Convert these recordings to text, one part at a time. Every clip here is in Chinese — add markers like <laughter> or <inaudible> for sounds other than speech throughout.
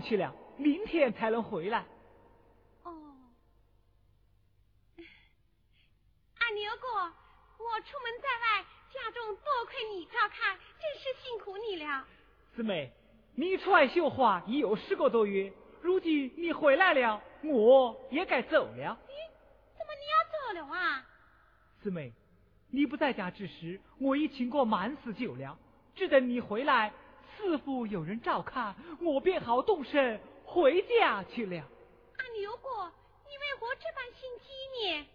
去了，明天才能回来。哦，阿牛哥，我出门在外，家中多亏你照看，真是辛苦你了。姊妹，你出外绣花已有十个多月，如今你回来了，我也该走了。咦怎么你要走了啊？姊妹，你不在家之时，我已请过满死酒了，只等你回来。似乎有人照看，我便好动身回家去了。阿牛哥，你为何这般心急呢？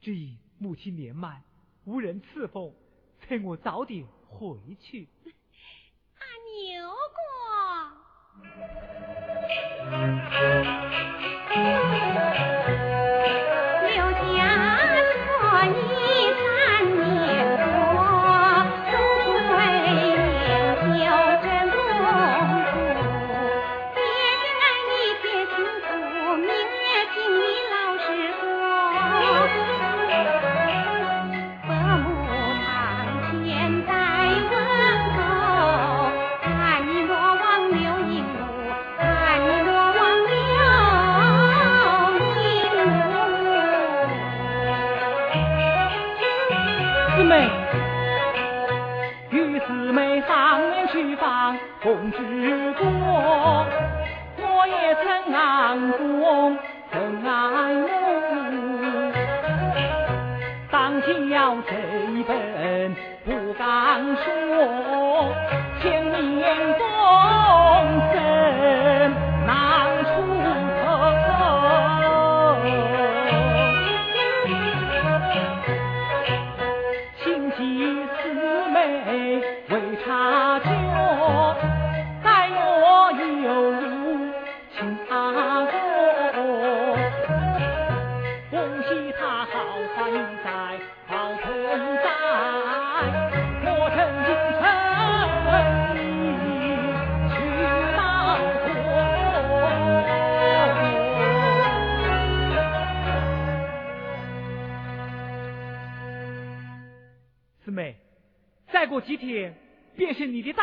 只因母亲年迈，无人伺奉，催我早点回去。<laughs> 阿牛哥。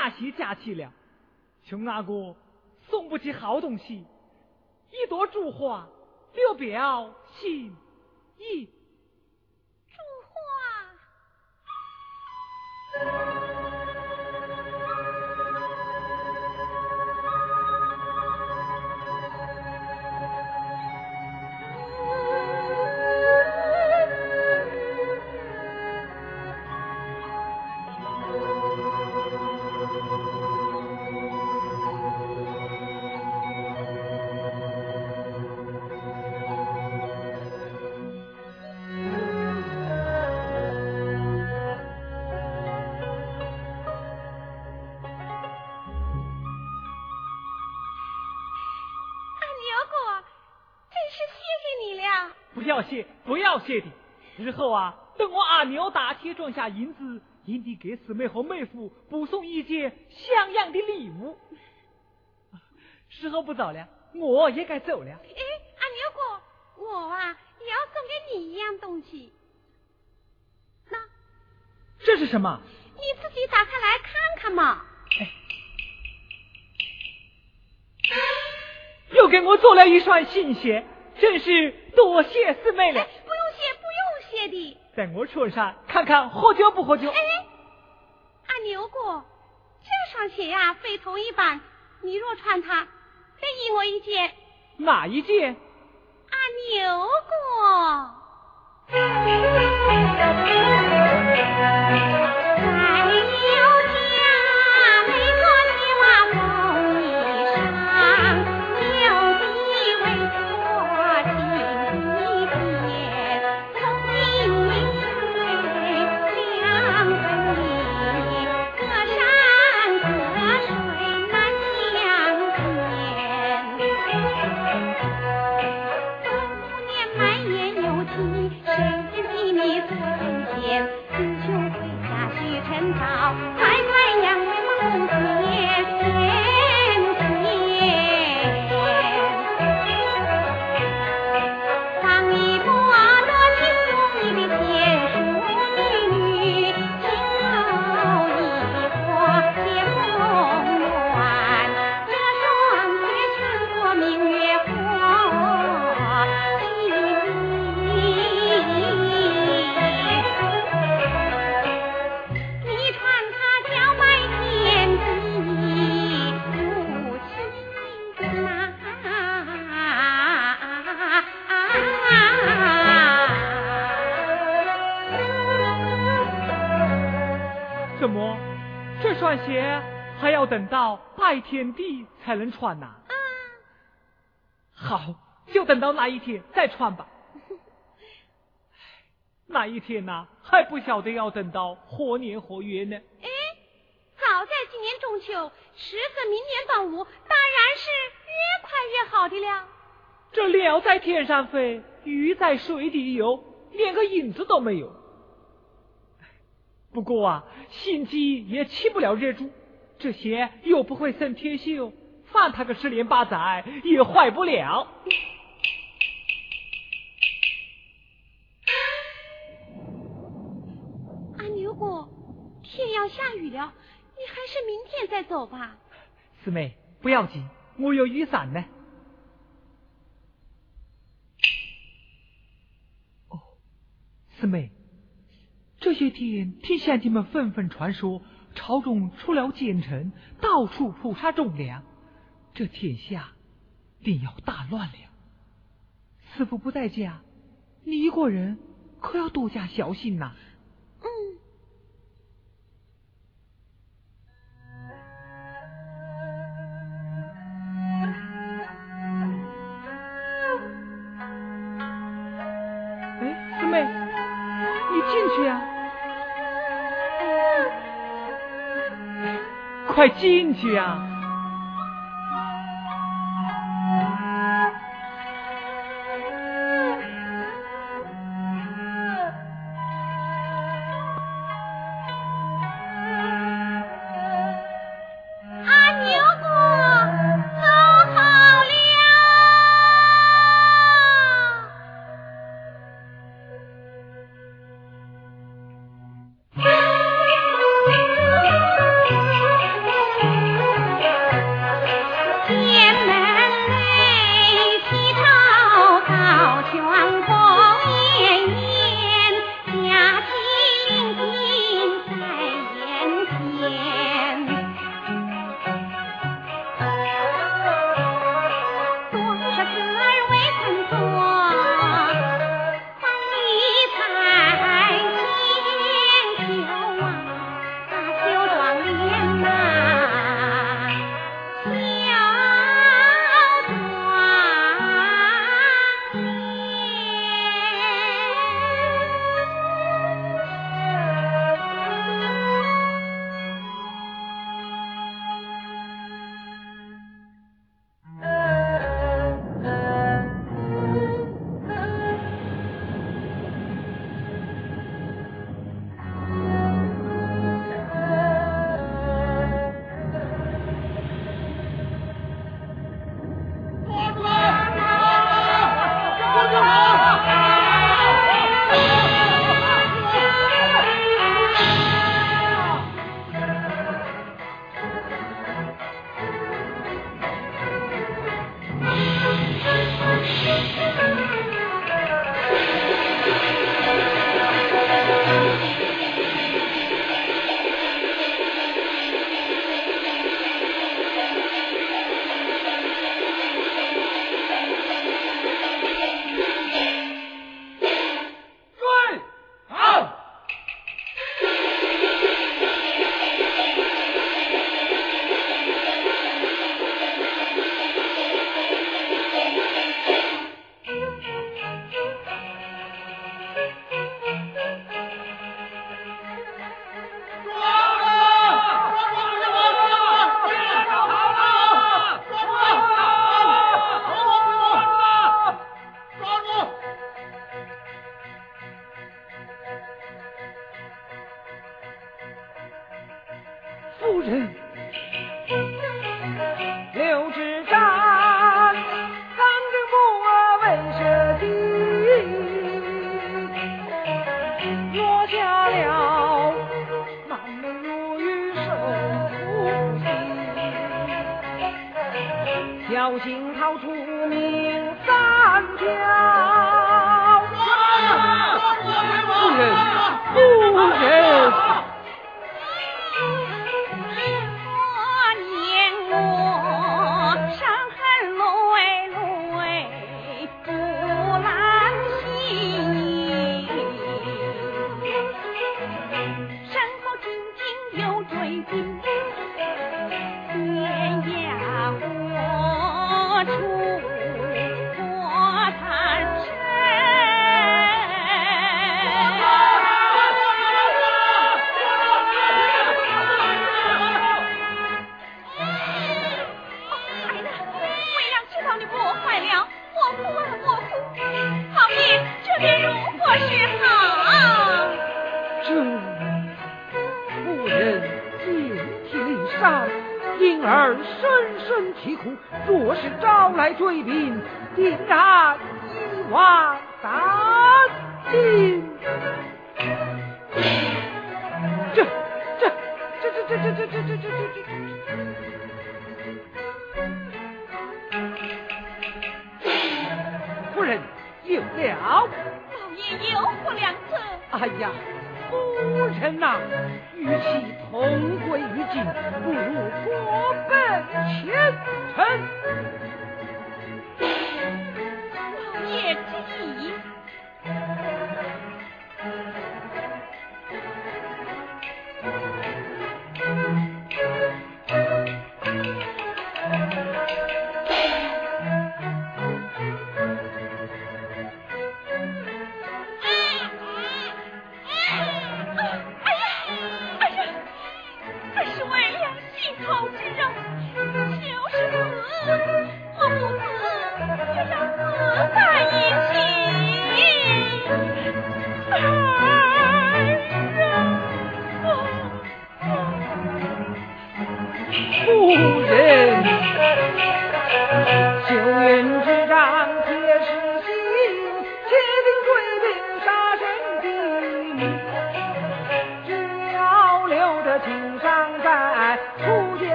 大喜假期了。穷阿哥送不起好东西，一朵祝花，六表心意。不要谢的，日后啊，等我阿牛打铁赚下银子，一定给四妹和妹夫补送一件像样的礼物。时候不早了，我也该走了。哎，阿牛哥，我啊也要送给你一样东西。那这是什么？你自己打开来看看嘛。哎又给我做了一双新鞋。真是多谢四妹了。不用谢，不用谢的。在我穿上看看，合脚不合脚？哎，阿牛哥，这双鞋呀，非同一般。你若穿它，再依我一件。哪一件？阿牛哥。<laughs> 到拜天地才能穿呐。啊好，就等到那一天再穿吧。<laughs> 那一天呐，还不晓得要等到何年何月呢。哎，好在今年中秋，迟则明年端午，当然是越快越好的了。这鸟在天上飞，鱼在水底游，连个影子都没有。不过啊，心机也起不了热住。这鞋又不会生铁锈，放他个十年八载也坏不了。阿牛哥，天要下雨了，你还是明天再走吧。四妹，不要紧，我有雨伞呢。哦，四妹，这些天听乡亲们纷纷传说。朝中出了奸臣，到处捕杀忠良，这天下定要大乱了。师傅不在家，你一个人可要多加小心呐。快进去呀！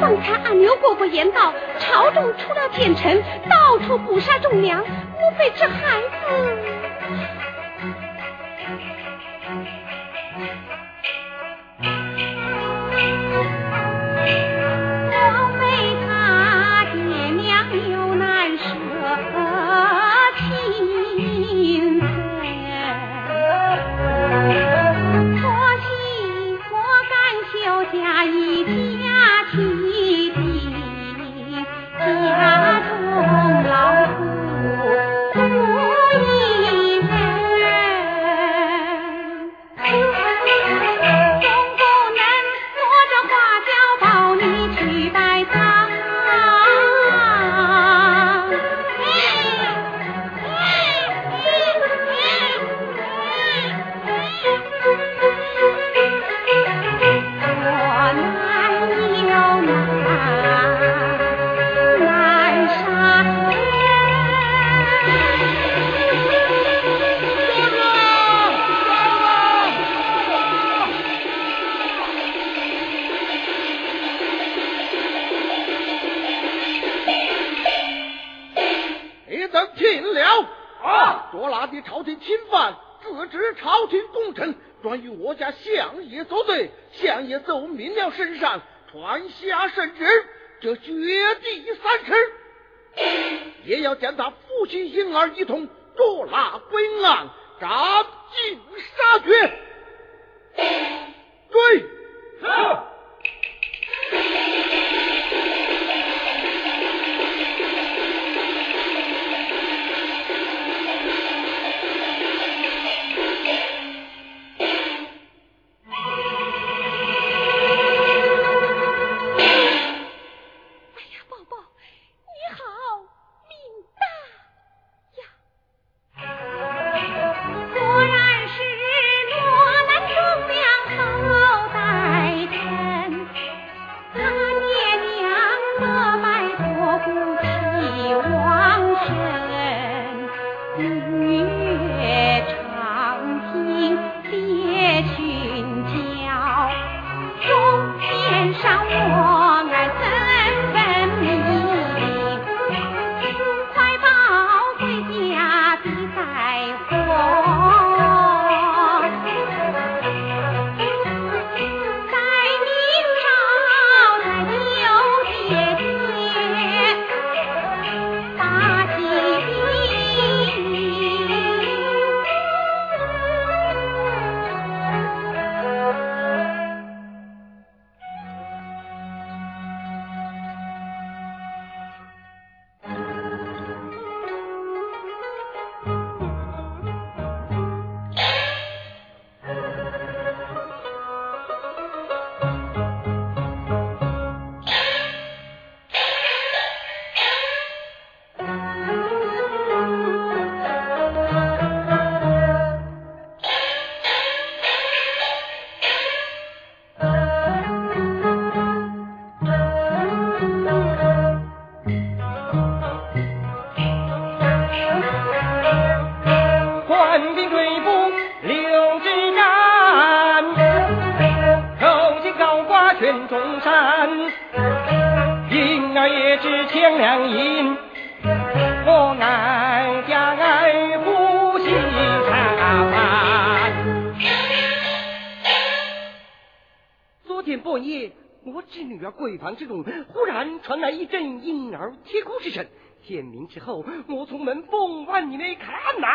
方才阿牛哥哥言道，朝中出了奸臣，到处捕杀忠良，莫非这孩子？啊！捉拿的朝廷钦犯自知朝廷功臣专与我家相爷作对相爷奏明了圣上传下圣旨这绝地三尺。<laughs> 也要将他父亲婴儿一同捉拿归案斩尽杀绝。<laughs> 追是中山婴儿也值千两银我爱家爱不惜茶昨天半夜我侄女儿闺房之中忽然传来一阵婴儿啼哭之声天明之后我从门缝往里面看呐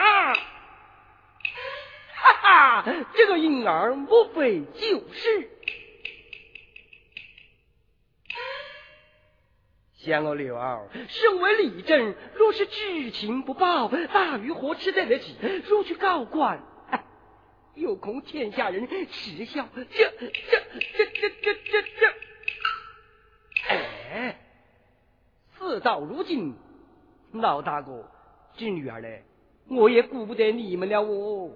哈哈这个婴儿莫非就是。想我六儿？身为立正，若是知情不报，大鱼何吃得得起？若去告官，有恐天下人耻笑。这这这这这这这，哎，事到如今。老大哥，这女儿嘞，我也顾不得你们了哦。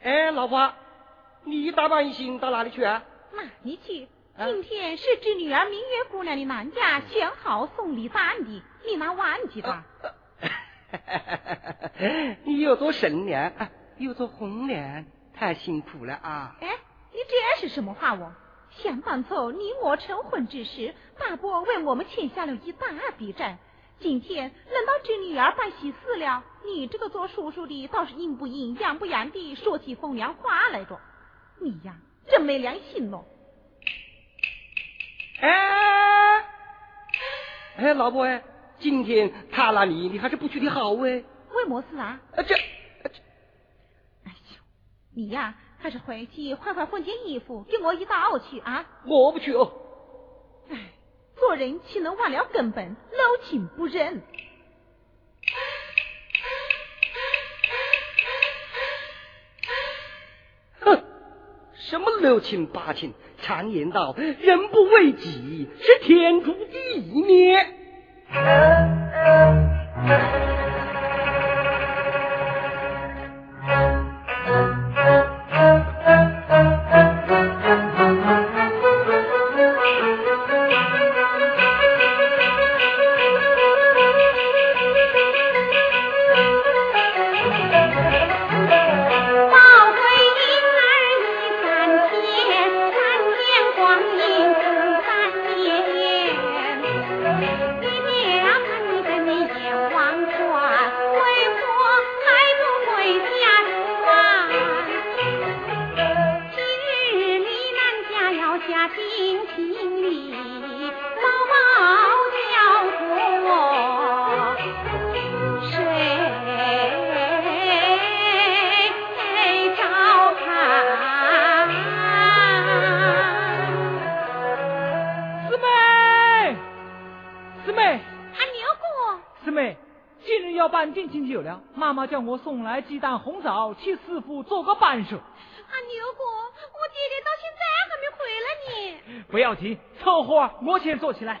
哎，老婆，你打扮一行到哪里去啊？哪里去？今天是侄女儿明月姑娘的男家选好送礼办的，你拿碗去吧？<laughs> 你又做神娘，又做红娘，太辛苦了啊！哎，你这是什么话哦？想当初你我成婚之时，大伯为我们欠下了一大笔债。今天轮到侄女儿办喜事了，你这个做叔叔的倒是阴不阴、阳不阳的说起风凉话来着。你呀，真没良心喽！哎，哎，老婆哎，今天他拉你，你还是不去的好哎。为么事啊？啊这，哎呦，你呀，还是回去快快换婚件衣服，跟我一道去啊！我不去哦。哎，做人岂能忘了根本，老情不认？什么六亲八亲？常言道，人不为己，是天诛地灭。妈妈叫我送来鸡蛋红枣，替师傅做个伴手。阿牛哥，我爹爹到现在还没回来呢。<laughs> 不要紧，凑合，我先做起来。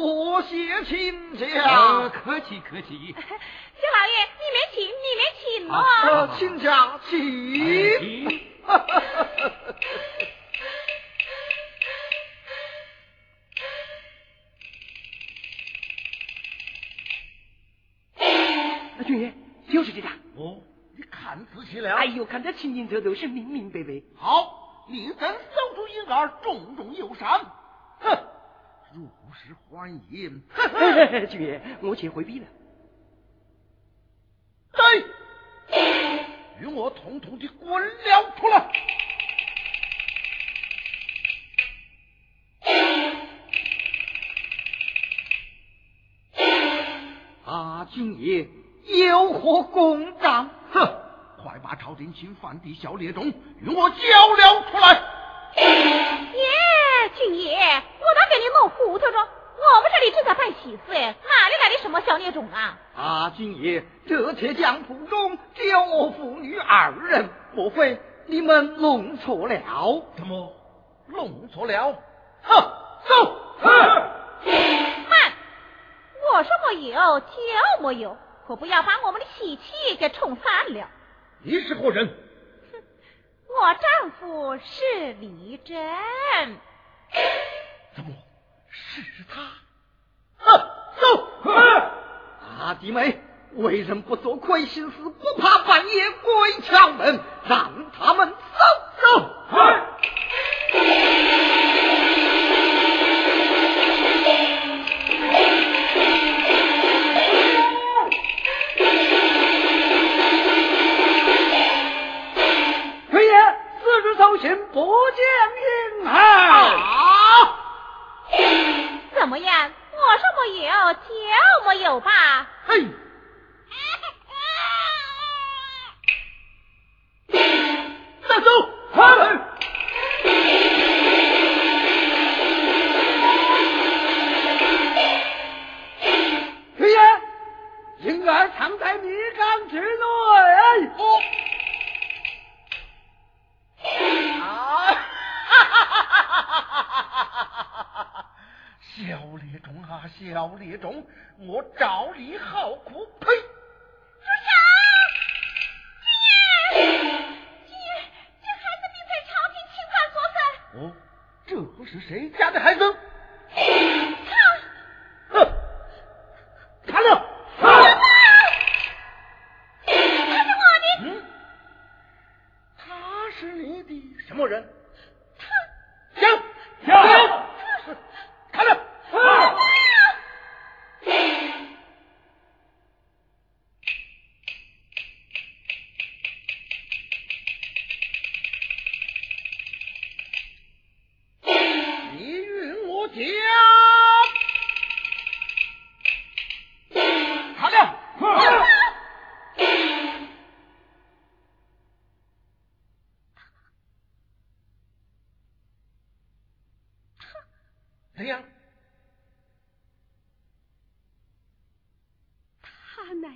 多谢亲家、客气客气。舅 <laughs> 老爷，你没请，你没请吗？啊、亲家，请。哎、<laughs> 那俊爷，就是这张。哦，你看仔细了。哎呦，看这清清楚楚，是明明白白。好，你咱搜出一儿，重重有赏。哼。先 <laughs> 回避了。对，与我统统的滚了出来！啊，军爷，有何公章？哼！快把朝廷新犯的小列种与我交了出来！耶，军爷，我倒给你弄糊涂着。我们这里正在办喜事，哪里来的什么小孽种啊？啊，军爷，这铁匠铺中只有我父女二人，莫非你们弄错了？怎么弄错了？哼，走！慢！我说没有就没有，可不要把我们的喜气给冲散了。你是何人？哼，我丈夫是李真。怎么是他？哼，走！啊，弟妹，为人不做亏心事，不怕半夜鬼敲门，让他们走走。<laughs> 走亲不见面啊！么样？我说没有就没有吧。嘿，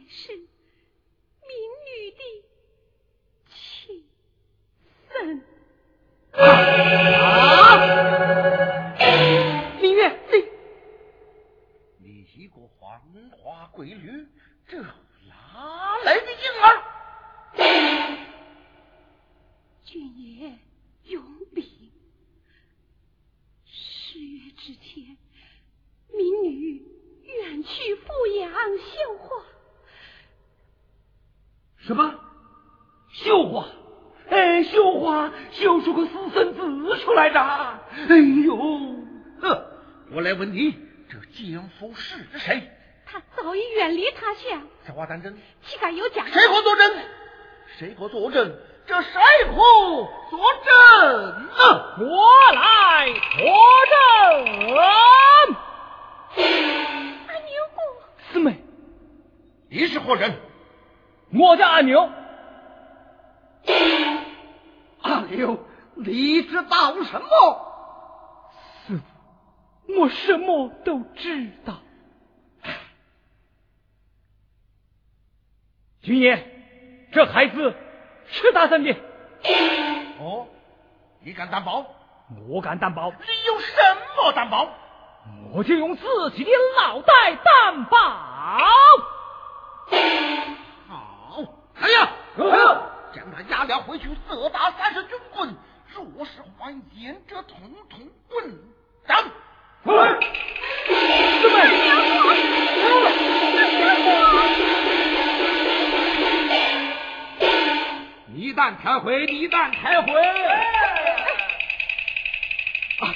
是问你，这奸夫是谁？他早已远离他乡。此话当真？岂敢有假？谁可作证？谁可作证？这谁可作证呢？我来作证。阿牛哥，四妹，你是何人？我叫阿牛。阿牛，你知道什么？师傅，我什么都知道。<sniffs> 军爷，这孩子是大生的。哦，你敢担保？我敢担保。你用什么担保？我就用自己的脑袋担保。好，来呀！将他押了回去，责打三十军棍。若是还言，这统统棍斩。四妹，你旦开会，一旦开会。啊，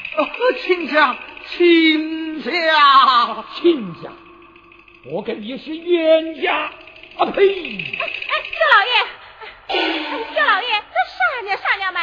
亲家，亲家，亲家，我跟你是冤家。啊呸！哎哎，周老爷，周老爷，这商量商量嘛。